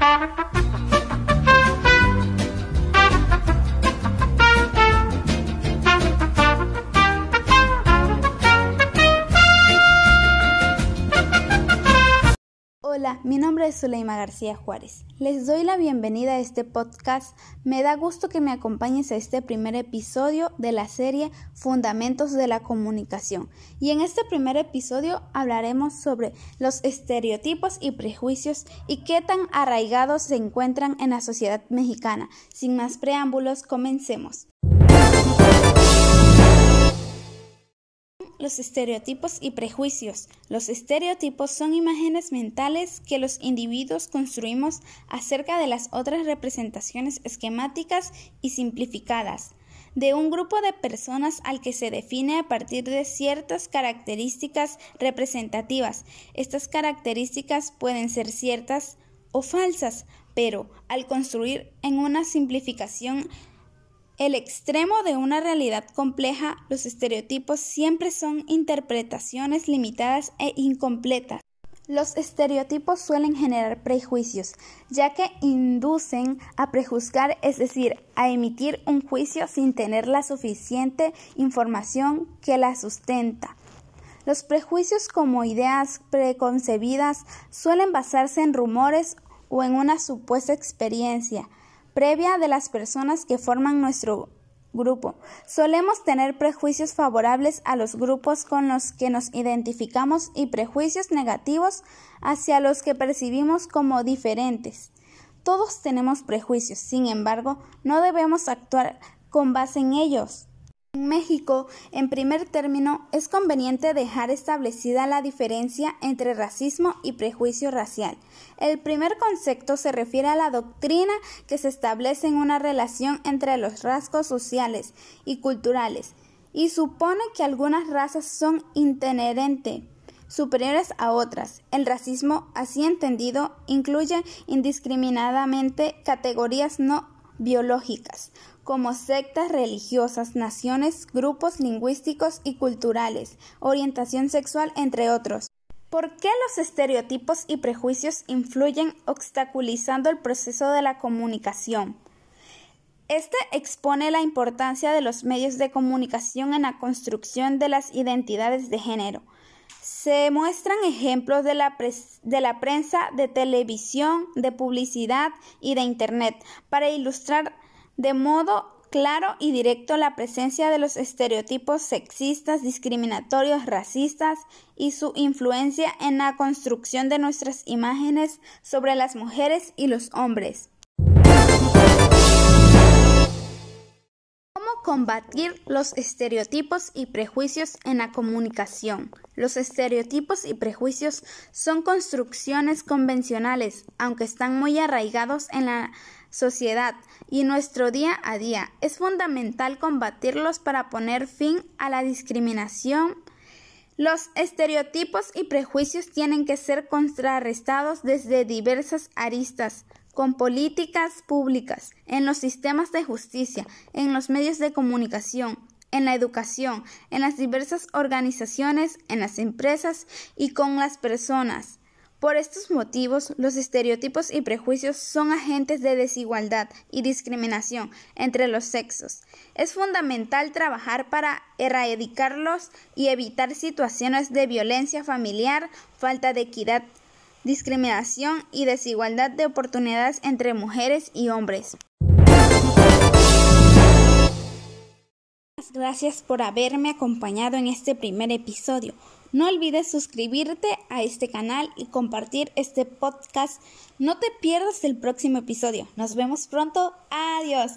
Música Mi nombre es Zuleima García Juárez. Les doy la bienvenida a este podcast. Me da gusto que me acompañes a este primer episodio de la serie Fundamentos de la Comunicación. Y en este primer episodio hablaremos sobre los estereotipos y prejuicios y qué tan arraigados se encuentran en la sociedad mexicana. Sin más preámbulos, comencemos. Los estereotipos y prejuicios. Los estereotipos son imágenes mentales que los individuos construimos acerca de las otras representaciones esquemáticas y simplificadas de un grupo de personas al que se define a partir de ciertas características representativas. Estas características pueden ser ciertas o falsas, pero al construir en una simplificación el extremo de una realidad compleja, los estereotipos siempre son interpretaciones limitadas e incompletas. Los estereotipos suelen generar prejuicios, ya que inducen a prejuzgar, es decir, a emitir un juicio sin tener la suficiente información que la sustenta. Los prejuicios como ideas preconcebidas suelen basarse en rumores o en una supuesta experiencia, previa de las personas que forman nuestro grupo. Solemos tener prejuicios favorables a los grupos con los que nos identificamos y prejuicios negativos hacia los que percibimos como diferentes. Todos tenemos prejuicios, sin embargo, no debemos actuar con base en ellos. En México, en primer término, es conveniente dejar establecida la diferencia entre racismo y prejuicio racial. El primer concepto se refiere a la doctrina que se establece en una relación entre los rasgos sociales y culturales y supone que algunas razas son inherentemente superiores a otras. El racismo, así entendido, incluye indiscriminadamente categorías no biológicas, como sectas religiosas, naciones, grupos lingüísticos y culturales, orientación sexual, entre otros. ¿Por qué los estereotipos y prejuicios influyen obstaculizando el proceso de la comunicación? Este expone la importancia de los medios de comunicación en la construcción de las identidades de género. Se muestran ejemplos de la, de la prensa, de televisión, de publicidad y de Internet para ilustrar de modo claro y directo la presencia de los estereotipos sexistas, discriminatorios, racistas y su influencia en la construcción de nuestras imágenes sobre las mujeres y los hombres. Combatir los estereotipos y prejuicios en la comunicación? Los estereotipos y prejuicios son construcciones convencionales, aunque están muy arraigados en la sociedad y nuestro día a día. Es fundamental combatirlos para poner fin a la discriminación. Los estereotipos y prejuicios tienen que ser contrarrestados desde diversas aristas, con políticas públicas, en los sistemas de justicia, en los medios de comunicación, en la educación, en las diversas organizaciones, en las empresas y con las personas. Por estos motivos, los estereotipos y prejuicios son agentes de desigualdad y discriminación entre los sexos. Es fundamental trabajar para erradicarlos y evitar situaciones de violencia familiar, falta de equidad, discriminación y desigualdad de oportunidades entre mujeres y hombres. Gracias por haberme acompañado en este primer episodio. No olvides suscribirte a este canal y compartir este podcast. No te pierdas el próximo episodio. Nos vemos pronto. Adiós.